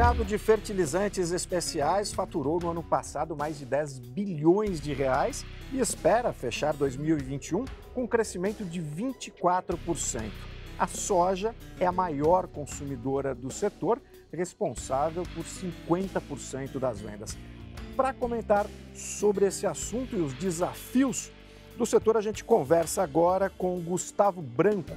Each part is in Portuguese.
mercado de fertilizantes especiais faturou no ano passado mais de 10 bilhões de reais e espera fechar 2021 com um crescimento de 24%. A soja é a maior consumidora do setor, responsável por 50% das vendas. Para comentar sobre esse assunto e os desafios do setor, a gente conversa agora com Gustavo Branco,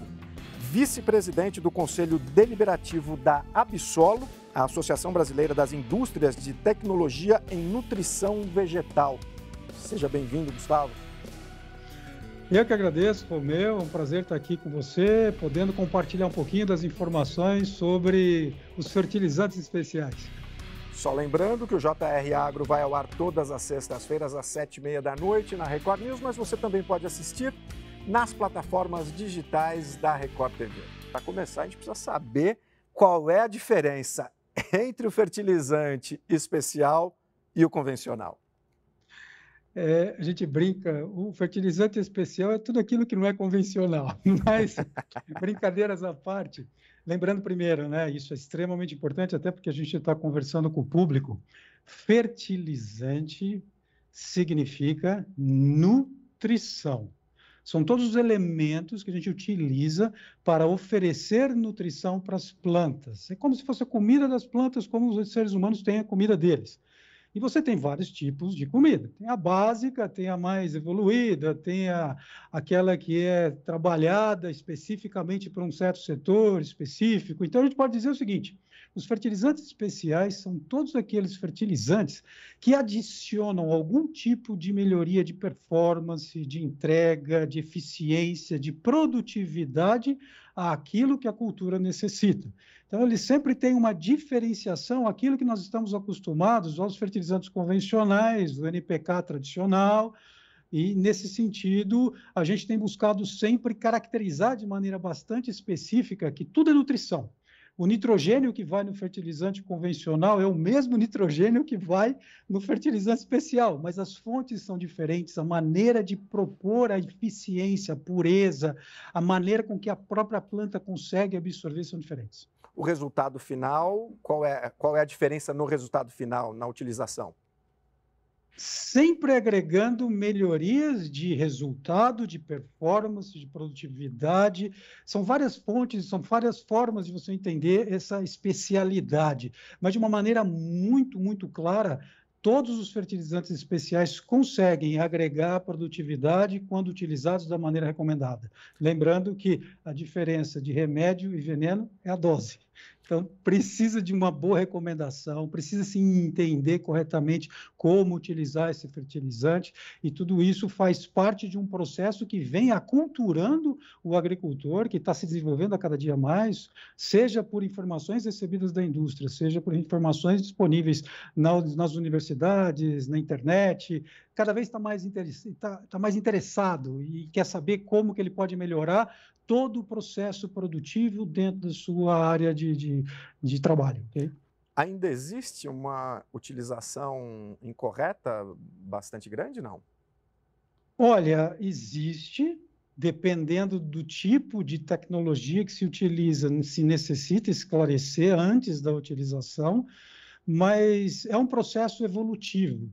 vice-presidente do Conselho Deliberativo da Absolo, a Associação Brasileira das Indústrias de Tecnologia em Nutrição Vegetal. Seja bem-vindo, Gustavo. Eu que agradeço, Romeu. É um prazer estar aqui com você, podendo compartilhar um pouquinho das informações sobre os fertilizantes especiais. Só lembrando que o JR Agro vai ao ar todas as sextas-feiras às sete e meia da noite na Record News, mas você também pode assistir nas plataformas digitais da Record TV. Para começar, a gente precisa saber qual é a diferença entre o fertilizante especial e o convencional? É, a gente brinca, o fertilizante especial é tudo aquilo que não é convencional, mas brincadeiras à parte, lembrando primeiro, né, isso é extremamente importante, até porque a gente está conversando com o público, fertilizante significa nutrição. São todos os elementos que a gente utiliza para oferecer nutrição para as plantas. É como se fosse a comida das plantas, como os seres humanos têm a comida deles. E você tem vários tipos de comida. Tem a básica, tem a mais evoluída, tem a, aquela que é trabalhada especificamente para um certo setor específico. Então, a gente pode dizer o seguinte: os fertilizantes especiais são todos aqueles fertilizantes que adicionam algum tipo de melhoria de performance, de entrega, de eficiência, de produtividade àquilo que a cultura necessita. Então, ele sempre tem uma diferenciação aquilo que nós estamos acostumados aos fertilizantes convencionais, do NPK tradicional, e, nesse sentido, a gente tem buscado sempre caracterizar de maneira bastante específica que tudo é nutrição. O nitrogênio que vai no fertilizante convencional é o mesmo nitrogênio que vai no fertilizante especial, mas as fontes são diferentes, a maneira de propor a eficiência, a pureza, a maneira com que a própria planta consegue absorver são diferentes. O resultado final, qual é, qual é a diferença no resultado final, na utilização? Sempre agregando melhorias de resultado, de performance, de produtividade. São várias fontes, são várias formas de você entender essa especialidade, mas de uma maneira muito, muito clara. Todos os fertilizantes especiais conseguem agregar produtividade quando utilizados da maneira recomendada. Lembrando que a diferença de remédio e veneno é a dose. Então, precisa de uma boa recomendação, precisa se entender corretamente como utilizar esse fertilizante, e tudo isso faz parte de um processo que vem aculturando o agricultor, que está se desenvolvendo a cada dia mais, seja por informações recebidas da indústria, seja por informações disponíveis nas universidades, na internet, cada vez está mais, tá, tá mais interessado e quer saber como que ele pode melhorar todo o processo produtivo dentro da sua área de, de, de trabalho. Okay? Ainda existe uma utilização incorreta bastante grande, não? Olha, existe, dependendo do tipo de tecnologia que se utiliza, se necessita esclarecer antes da utilização, mas é um processo evolutivo.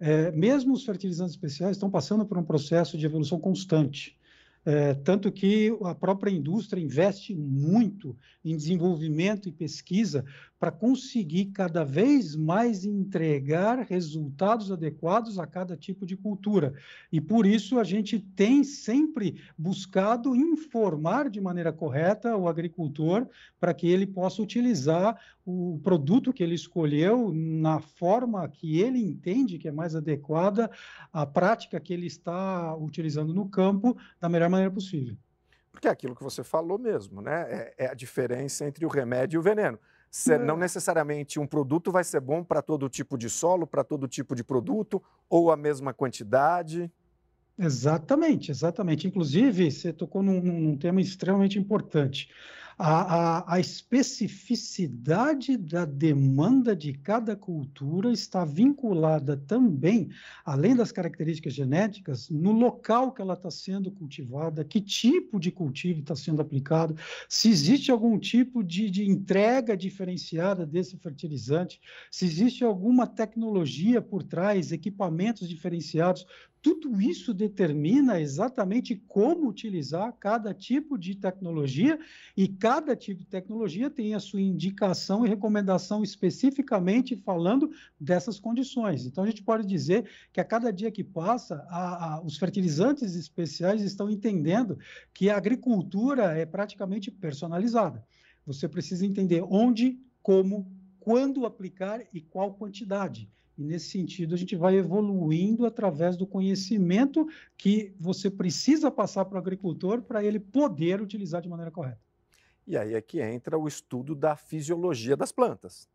É, mesmo os fertilizantes especiais estão passando por um processo de evolução constante. É, tanto que a própria indústria investe muito em desenvolvimento e pesquisa para conseguir cada vez mais entregar resultados adequados a cada tipo de cultura. E por isso a gente tem sempre buscado informar de maneira correta o agricultor para que ele possa utilizar o produto que ele escolheu na forma que ele entende que é mais adequada à prática que ele está utilizando no campo da melhor maneira possível. Porque é aquilo que você falou mesmo, né? É, é a diferença entre o remédio e o veneno. Se, não necessariamente um produto vai ser bom para todo tipo de solo, para todo tipo de produto, ou a mesma quantidade. Exatamente, exatamente. Inclusive, você tocou num, num tema extremamente importante. A, a, a, especificidade da demanda de cada cultura está vinculada também, além das características genéticas, no local que ela está sendo cultivada, que tipo de cultivo está sendo aplicado, se existe algum tipo de, de entrega diferenciada desse fertilizante, se existe alguma tecnologia por trás, equipamentos diferenciados tudo isso determina exatamente como utilizar cada tipo de tecnologia e cada tipo de tecnologia tem a sua indicação e recomendação especificamente falando dessas condições. Então, a gente pode dizer que a cada dia que passa, a, a, os fertilizantes especiais estão entendendo que a agricultura é praticamente personalizada. Você precisa entender onde, como, quando aplicar e qual quantidade. E nesse sentido, a gente vai evoluindo através do conhecimento que você precisa passar para o agricultor para ele poder utilizar de maneira correta. E aí é que entra o estudo da fisiologia das plantas.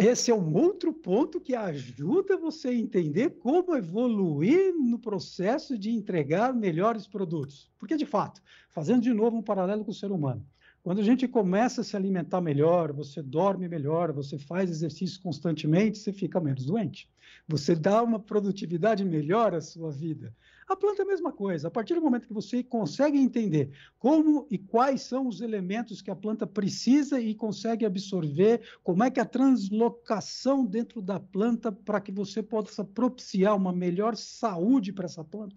Esse é um outro ponto que ajuda você a entender como evoluir no processo de entregar melhores produtos. Porque, de fato, fazendo de novo um paralelo com o ser humano, quando a gente começa a se alimentar melhor, você dorme melhor, você faz exercício constantemente, você fica menos doente. Você dá uma produtividade melhor à sua vida. A planta é a mesma coisa. A partir do momento que você consegue entender como e quais são os elementos que a planta precisa e consegue absorver, como é que a translocação dentro da planta para que você possa propiciar uma melhor saúde para essa planta,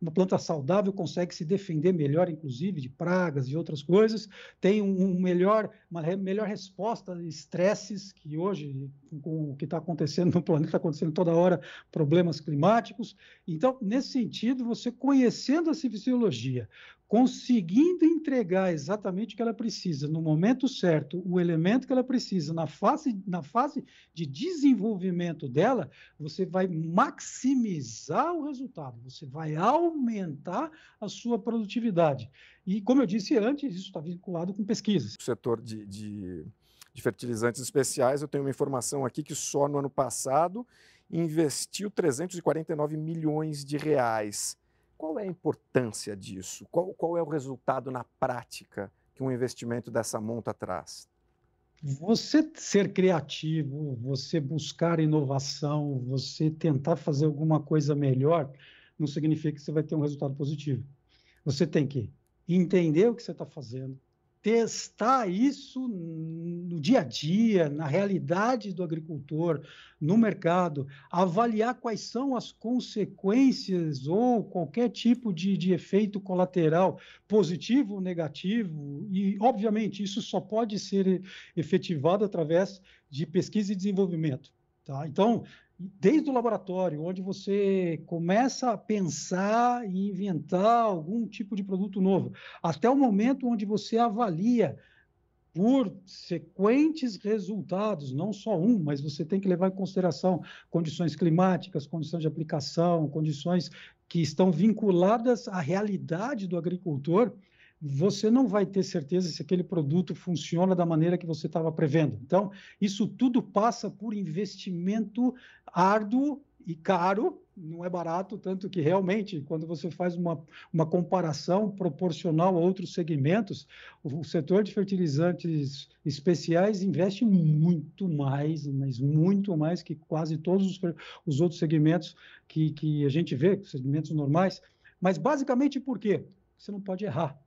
uma planta saudável consegue se defender melhor, inclusive, de pragas e outras coisas, tem um melhor, uma melhor resposta a estresses, que hoje, com o que está acontecendo no planeta, está acontecendo toda hora problemas climáticos. Então, nesse sentido, você conhecendo a fisiologia, conseguindo entregar exatamente o que ela precisa no momento certo, o elemento que ela precisa na fase, na fase de desenvolvimento dela, você vai maximizar o resultado, você vai aumentar a sua produtividade. E, como eu disse antes, isso está vinculado com pesquisas. O setor de, de, de fertilizantes especiais, eu tenho uma informação aqui que só no ano passado investiu 349 milhões de reais qual é a importância disso? Qual, qual é o resultado na prática que um investimento dessa monta traz? Você ser criativo, você buscar inovação, você tentar fazer alguma coisa melhor, não significa que você vai ter um resultado positivo. Você tem que entender o que você está fazendo, testar isso no dia a dia, na realidade do agricultor, no mercado, avaliar quais são as consequências ou qualquer tipo de, de efeito colateral, positivo ou negativo, e, obviamente, isso só pode ser efetivado através de pesquisa e desenvolvimento. Tá? Então, desde o laboratório, onde você começa a pensar e inventar algum tipo de produto novo, até o momento onde você avalia por sequentes resultados, não só um, mas você tem que levar em consideração condições climáticas, condições de aplicação, condições que estão vinculadas à realidade do agricultor você não vai ter certeza se aquele produto funciona da maneira que você estava prevendo. Então, isso tudo passa por investimento árduo e caro, não é barato, tanto que realmente, quando você faz uma, uma comparação proporcional a outros segmentos, o, o setor de fertilizantes especiais investe muito mais, mas muito mais que quase todos os, os outros segmentos que, que a gente vê, segmentos normais. Mas basicamente por quê? Você não pode errar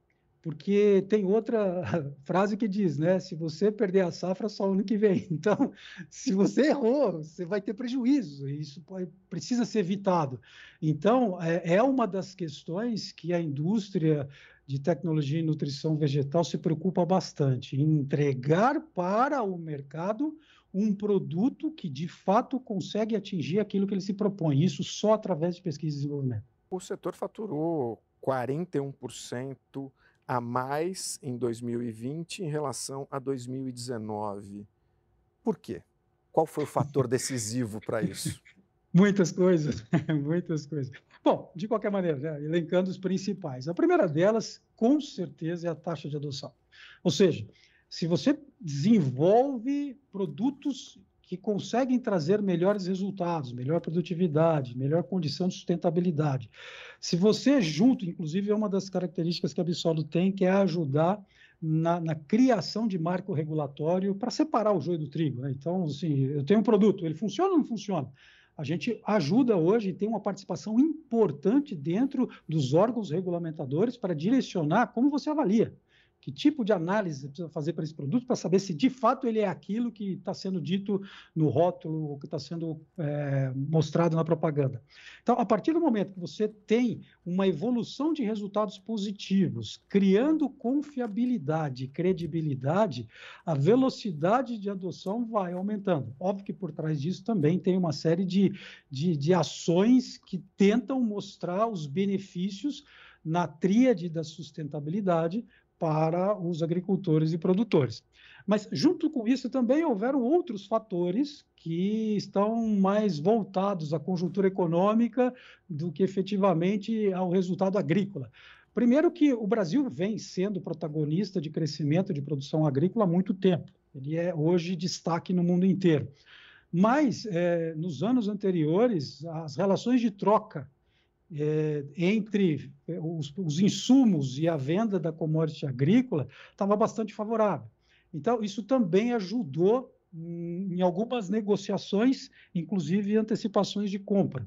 porque tem outra frase que diz, né? Se você perder a safra, só ano que vem. Então, se você errou, você vai ter prejuízo, e isso pode, precisa ser evitado. Então, é, é uma das questões que a indústria de tecnologia e nutrição vegetal se preocupa bastante, em entregar para o mercado um produto que de fato consegue atingir aquilo que ele se propõe, isso só através de pesquisa e desenvolvimento. O setor faturou 41% a mais em 2020 em relação a 2019. Por quê? Qual foi o fator decisivo para isso? Muitas coisas, muitas coisas. Bom, de qualquer maneira, né, elencando os principais. A primeira delas, com certeza, é a taxa de adoção. Ou seja, se você desenvolve produtos que conseguem trazer melhores resultados, melhor produtividade, melhor condição de sustentabilidade. Se você junto, inclusive é uma das características que a Absolo tem, que é ajudar na, na criação de marco regulatório para separar o joio do trigo. Né? Então, assim, eu tenho um produto, ele funciona ou não funciona? A gente ajuda hoje e tem uma participação importante dentro dos órgãos regulamentadores para direcionar como você avalia que tipo de análise precisa fazer para esse produto para saber se de fato ele é aquilo que está sendo dito no rótulo, ou que está sendo é, mostrado na propaganda. Então, a partir do momento que você tem uma evolução de resultados positivos, criando confiabilidade, credibilidade, a velocidade de adoção vai aumentando. Óbvio que por trás disso também tem uma série de, de, de ações que tentam mostrar os benefícios na tríade da sustentabilidade para os agricultores e produtores. Mas, junto com isso, também houveram outros fatores que estão mais voltados à conjuntura econômica do que efetivamente ao resultado agrícola. Primeiro, que o Brasil vem sendo protagonista de crescimento de produção agrícola há muito tempo. Ele é hoje destaque no mundo inteiro. Mas, é, nos anos anteriores, as relações de troca é, entre é, os, os, insumos e a venda da commodity agrícola estava bastante favorável. Então, isso também ajudou em, em algumas negociações, inclusive antecipações de compra.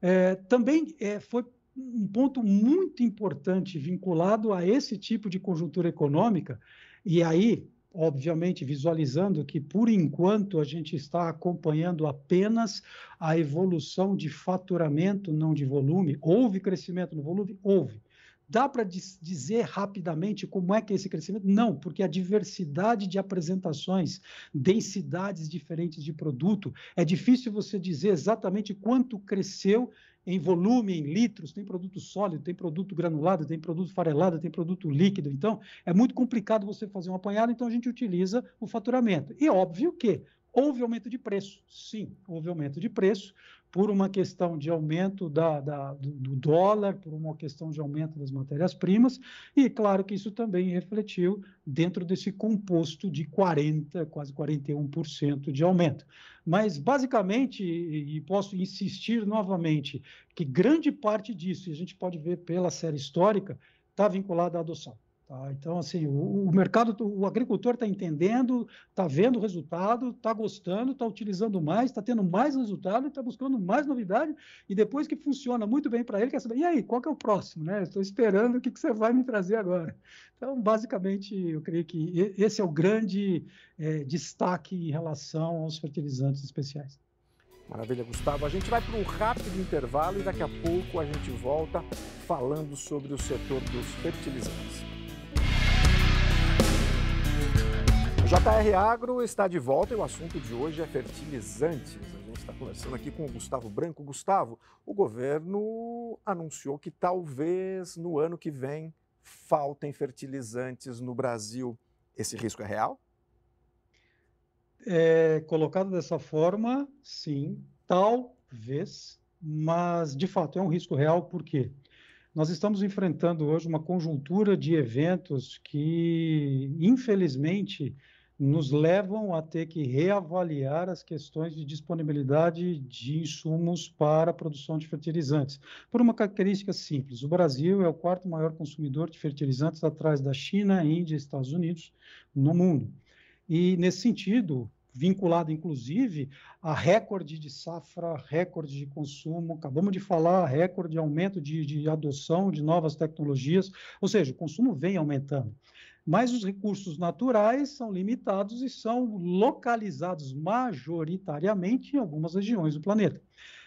É, também é, foi um ponto muito importante vinculado a esse tipo de conjuntura econômica, e aí obviamente visualizando que, por enquanto, a gente está acompanhando apenas a evolução de faturamento, não de volume. Houve crescimento no volume? Houve. Dá para dizer rapidamente como é que é esse crescimento? Não, porque a diversidade de apresentações, densidades diferentes de produto, é difícil você dizer exatamente quanto cresceu em volume, em litros, tem produto sólido, tem produto granulado, tem produto farelado, tem produto líquido. Então, é muito complicado você fazer um apanhado, então a gente utiliza o faturamento. E óbvio que houve aumento de preço. Sim, houve aumento de preço, por uma questão de aumento da, da, do, dólar, por uma questão de aumento das matérias-primas, e claro que isso também refletiu dentro desse composto de 40%, quase 41% de aumento. Mas, basicamente, e posso insistir novamente, que grande parte disso, e a gente pode ver pela série histórica, está vinculada à adoção. Tá? Então, assim, o, o mercado, o agricultor está entendendo, está vendo o resultado, está gostando, está utilizando mais, está tendo mais resultado, está buscando mais novidade, e depois que funciona muito bem para ele, quer saber, e aí, qual que é o próximo? Né? Estou esperando o que, que você vai me trazer agora. Então, basicamente, eu creio que esse é o grande é, destaque em relação aos fertilizantes especiais. Maravilha, Gustavo. A gente vai para um rápido intervalo e daqui a pouco a gente volta falando sobre o setor dos fertilizantes. JR Agro está de volta e o assunto de hoje é fertilizantes. A gente está conversando aqui com o Gustavo Branco. Gustavo, o governo anunciou que talvez no ano que vem faltem fertilizantes no Brasil. Esse risco é real? É, colocado dessa forma, sim, talvez, mas de fato é um risco real, por quê? Nós estamos enfrentando hoje uma conjuntura de eventos que, infelizmente, nos levam a ter que reavaliar as questões de disponibilidade de insumos para a produção de fertilizantes. Por uma característica simples: o Brasil é o quarto maior consumidor de fertilizantes atrás da China, Índia e Estados Unidos no mundo. E, nesse sentido, vinculado inclusive a recorde de safra, recorde de consumo, acabamos de falar, recorde de aumento de, de adoção de novas tecnologias, ou seja, o consumo vem aumentando. Mas os recursos naturais são limitados e são localizados majoritariamente em algumas regiões do planeta.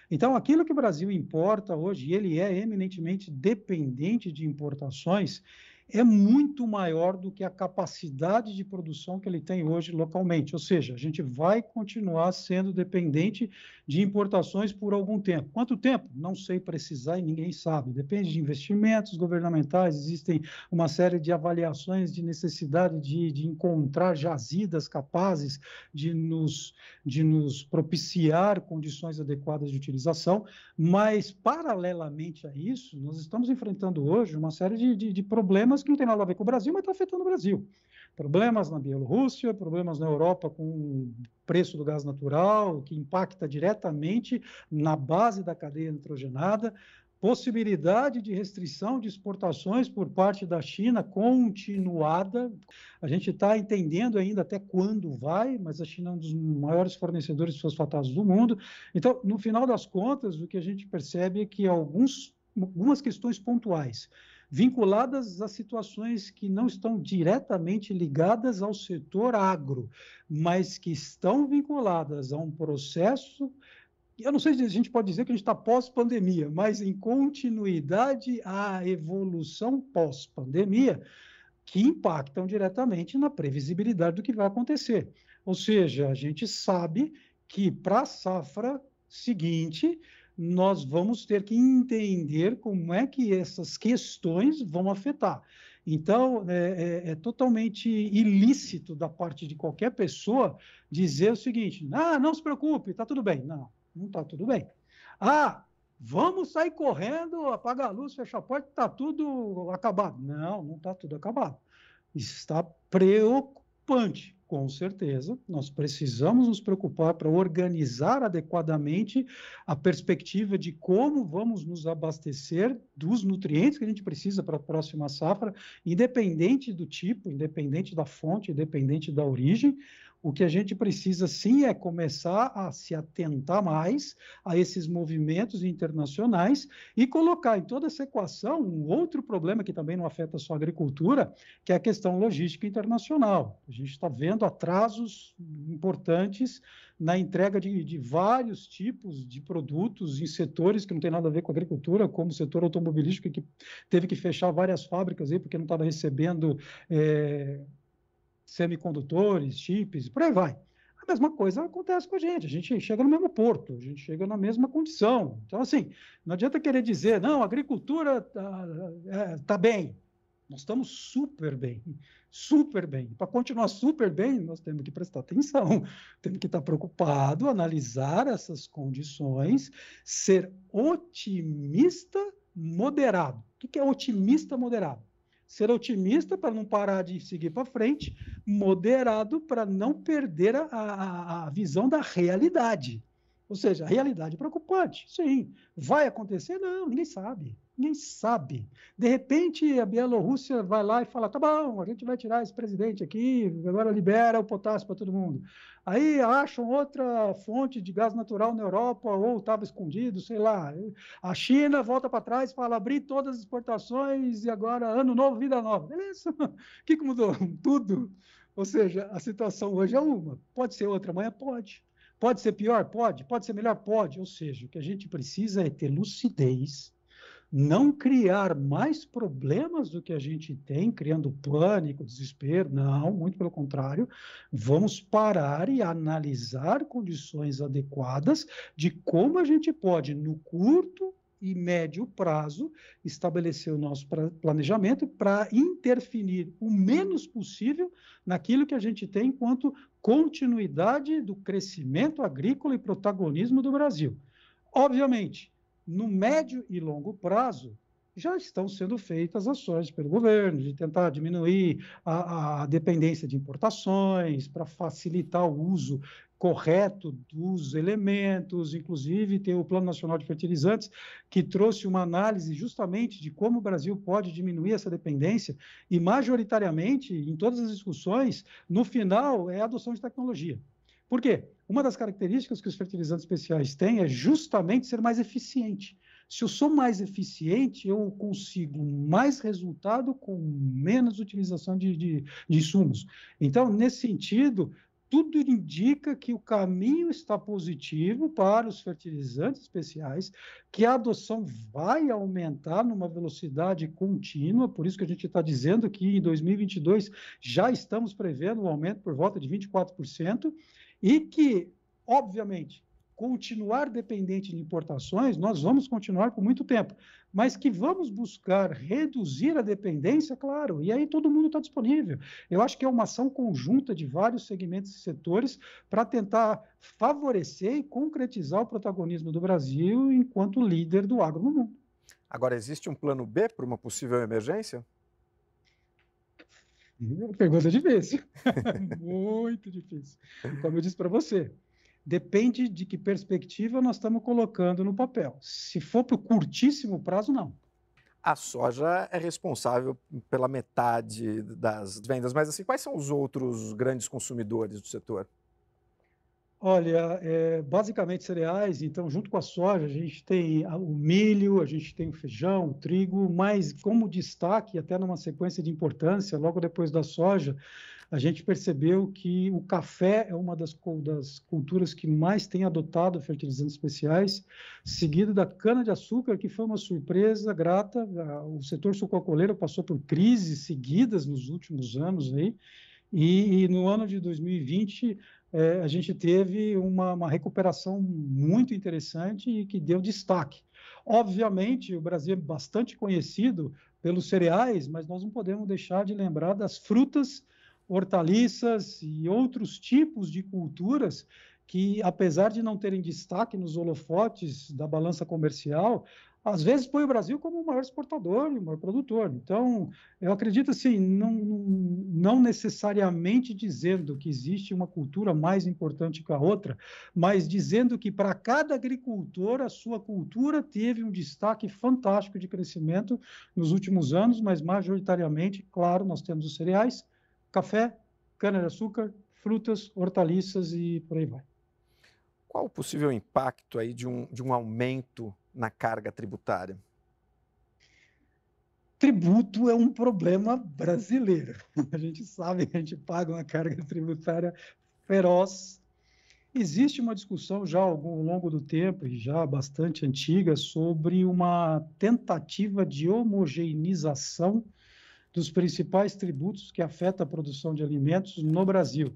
Então, aquilo que o Brasil importa hoje, ele é eminentemente dependente de importações, é muito maior do que a capacidade de produção que ele tem hoje localmente. Ou seja, a gente vai continuar sendo dependente de importações por algum tempo. Quanto tempo? Não sei precisar e ninguém sabe. Depende de investimentos governamentais, existem uma série de avaliações de necessidade de, de encontrar jazidas capazes de nos, de nos propiciar condições adequadas de utilização, mas, paralelamente a isso, nós estamos enfrentando hoje uma série de, de, de problemas que não tem nada a ver com o Brasil, mas está afetando o Brasil problemas na Bielorrússia, problemas na Europa com o preço do gás natural, que impacta diretamente na base da cadeia nitrogenada, possibilidade de restrição de exportações por parte da China continuada. A gente está entendendo ainda até quando vai, mas a China é um dos maiores fornecedores de fosfatados do mundo. Então, no final das contas, o que a gente percebe é que alguns, algumas questões pontuais vinculadas a situações que não estão diretamente ligadas ao setor agro, mas que estão vinculadas a um processo eu não sei se a gente pode dizer que a gente está pós-pandemia, mas em continuidade à evolução pós-pandemia, que impactam diretamente na previsibilidade do que vai acontecer. Ou seja, a gente sabe que para a safra seguinte, nós vamos ter que entender como é que essas questões vão afetar. Então, é, é, é, totalmente ilícito da parte de qualquer pessoa dizer o seguinte: ah, não se preocupe, está tudo bem. Não, não está tudo bem. Ah, vamos sair correndo, apagar a luz, fechar a porta, está tudo acabado. Não, não está tudo acabado. Está preocupante, com certeza. Nós precisamos nos preocupar para organizar adequadamente a perspectiva de como vamos nos abastecer dos nutrientes que a gente precisa para a próxima safra, independente do tipo, independente da fonte, independente da origem o que a gente precisa sim é começar a se atentar mais a esses movimentos internacionais e colocar em toda essa equação um outro problema que também não afeta só a agricultura, que é a questão logística internacional. A gente está vendo atrasos importantes na entrega de, de, vários tipos de produtos em setores que não tem nada a ver com a agricultura, como o setor automobilístico, que teve que fechar várias fábricas aí porque não estava recebendo é, semicondutores, chips, por aí vai. A mesma coisa acontece com a gente, a gente chega no mesmo porto, a gente chega na mesma condição. Então, assim, não adianta querer dizer, não, a agricultura está é, tá bem. Nós estamos super bem, super bem. Para continuar super bem, nós temos que prestar atenção, temos que estar preocupado, analisar essas condições, ser otimista moderado. O que é otimista moderado? Ser otimista para não parar de seguir para frente, moderado para não perder a, a, a, visão da realidade. Ou seja, a realidade é preocupante. Sim. Vai acontecer? Não, ninguém sabe. Ninguém sabe. De repente, a Bielorrússia vai lá e fala: tá bom, a gente vai tirar esse presidente aqui, agora libera o potássio para todo mundo. Aí acham outra fonte de gás natural na Europa, ou estava escondido, sei lá. A China volta para trás, fala: abrir todas as exportações e agora ano novo, vida nova. Beleza. O que mudou? Tudo. Ou seja, a situação hoje é uma. Pode ser outra, amanhã pode. Pode ser pior? Pode. Pode ser melhor? Pode. Ou seja, o que a gente precisa é ter lucidez não criar mais problemas do que a gente tem, criando pânico, desespero, não, muito pelo contrário, vamos parar e analisar condições adequadas de como a gente pode, no curto e médio prazo, estabelecer o nosso planejamento para interferir o menos possível naquilo que a gente tem enquanto continuidade do crescimento agrícola e protagonismo do Brasil. Obviamente, no médio e longo prazo, já estão sendo feitas ações pelo governo de tentar diminuir a, a dependência de importações, para facilitar o uso correto dos elementos, inclusive tem o Plano Nacional de Fertilizantes, que trouxe uma análise justamente de como o Brasil pode diminuir essa dependência, e majoritariamente, em todas as discussões, no final, é a adoção de tecnologia. Por quê? Uma das características que os fertilizantes especiais têm é justamente ser mais eficiente. Se eu sou mais eficiente, eu consigo mais resultado com menos utilização de, de, de insumos. Então, nesse sentido, tudo indica que o caminho está positivo para os fertilizantes especiais, que a adoção vai aumentar numa velocidade contínua, por isso que a gente está dizendo que em 2022 já estamos prevendo um aumento por volta de 24%, e que, obviamente, continuar dependente de importações, nós vamos continuar por muito tempo, mas que vamos buscar reduzir a dependência, claro, e aí todo mundo está disponível. Eu acho que é uma ação conjunta de vários segmentos e setores para tentar favorecer e concretizar o protagonismo do Brasil enquanto líder do agro no mundo. Agora, existe um plano B para uma possível emergência? Pergunta difícil. Muito difícil. Como eu disse para você, Depende de que perspectiva nós estamos colocando no papel. Se for para o curtíssimo prazo, não. A soja é responsável pela metade das vendas, mas assim, quais são os outros grandes consumidores do setor? Olha, é, basicamente cereais, então, junto com a soja, a gente tem o milho, a gente tem o feijão, o trigo, mas como destaque, até numa sequência de importância, logo depois da soja, a gente percebeu que o café é uma das, das culturas que mais tem adotado fertilizantes especiais, seguido da cana-de-açúcar, que foi uma surpresa grata. O setor sucocoleiro passou por crises seguidas nos últimos anos aí, e, e no ano de 2020 é, a gente teve uma, uma recuperação muito interessante e que deu destaque. Obviamente, o Brasil é bastante conhecido pelos cereais, mas nós não podemos deixar de lembrar das frutas, hortaliças e outros tipos de culturas que, apesar de não terem destaque nos holofotes da balança comercial, às vezes põe o Brasil como o maior exportador o maior produtor. Então, eu acredito assim, não, não necessariamente dizendo que existe uma cultura mais importante que a outra, mas dizendo que para cada agricultor a sua cultura teve um destaque fantástico de crescimento nos últimos anos, mas majoritariamente, claro, nós temos os cereais, café, cana-de-açúcar, frutas, hortaliças e por aí vai. Qual o possível impacto aí de um, de um aumento na carga tributária? Tributo é um problema brasileiro. A gente sabe que a gente paga uma carga tributária feroz. Existe uma discussão já ao longo do tempo, e já bastante antiga, sobre uma tentativa de homogeneização dos principais tributos que afetam a produção de alimentos no Brasil.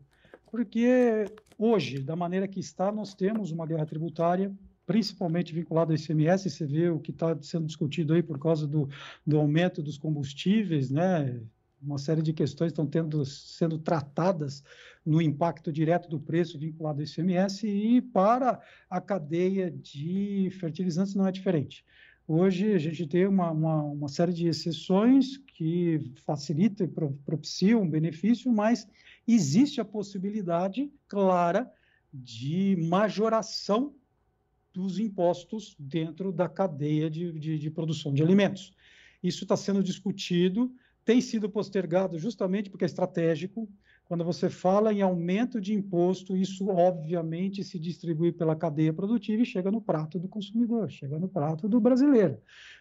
Porque hoje, da maneira que está, nós temos uma guerra tributária principalmente vinculado ao ICMS, você vê o que está sendo discutido aí por causa do, do aumento dos combustíveis, né? Uma série de questões estão tendo, sendo tratadas no impacto direto do preço vinculado ao ICMS e para a cadeia de fertilizantes não é diferente. Hoje a gente tem uma, uma, uma série de exceções que facilitam e propiciam um benefício, mas existe a possibilidade clara de majoração dos impostos dentro da cadeia de, de, de produção de alimentos. Isso está sendo discutido, tem sido postergado justamente porque é estratégico. Quando você fala em aumento de imposto, isso obviamente se distribui pela cadeia produtiva e chega no prato do consumidor, chega no prato do brasileiro.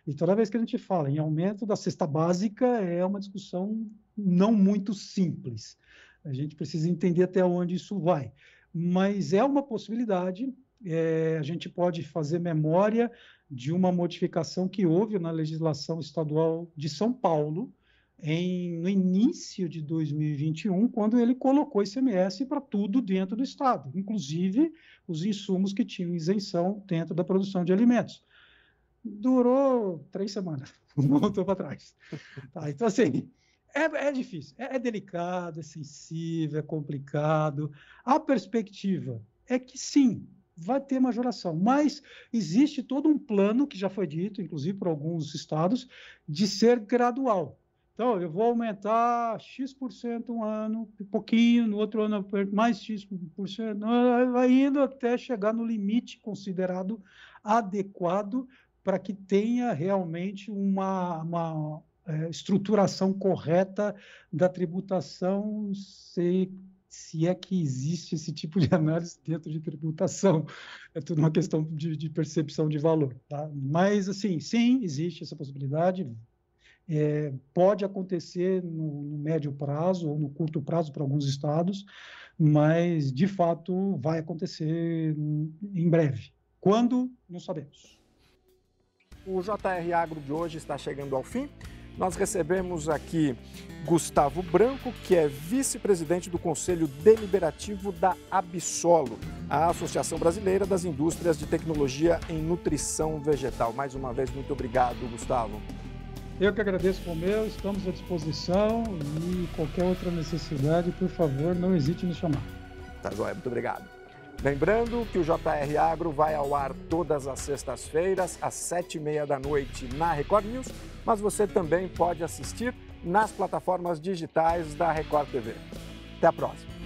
E toda vez que a gente fala em aumento da cesta básica, é uma discussão não muito simples. A gente precisa entender até onde isso vai. Mas é uma possibilidade, é, a gente pode fazer memória de uma modificação que houve na legislação estadual de São Paulo, em, no início de 2021, quando ele colocou ICMS para tudo dentro do Estado, inclusive os insumos que tinham isenção dentro da produção de alimentos. Durou três semanas, voltou para trás. Tá, então, assim, é, é difícil, é, é delicado, é sensível, é complicado. A perspectiva é que sim, vai ter majoração. Mas existe todo um plano, que já foi dito, inclusive por alguns estados, de ser gradual. Então, eu vou aumentar X% um ano, um pouquinho, no outro ano mais X%, vai indo até chegar no limite considerado adequado para que tenha realmente uma, uma é, estruturação correta da tributação, ser se é que existe esse tipo de análise dentro de tributação. É tudo uma questão de, de percepção de valor. Tá? Mas, assim, sim, existe essa possibilidade. É, pode acontecer no, no, médio prazo ou no curto prazo para alguns estados, mas, de fato, vai acontecer em breve. Quando? Não sabemos. O JR Agro de hoje está chegando ao fim nós recebemos aqui Gustavo Branco, que é vice-presidente do Conselho Deliberativo da Absolo, a Associação Brasileira das Indústrias de Tecnologia em Nutrição Vegetal. Mais uma vez, muito obrigado, Gustavo. Eu que agradeço, Romeu, estamos à disposição e qualquer outra necessidade, por favor, não hesite em nos chamar. Tá joia, muito obrigado. Lembrando que o JR Agro vai ao ar todas as sextas-feiras, às sete e meia da noite, na Record News mas você também pode assistir nas plataformas digitais da Record TV. Até a próxima!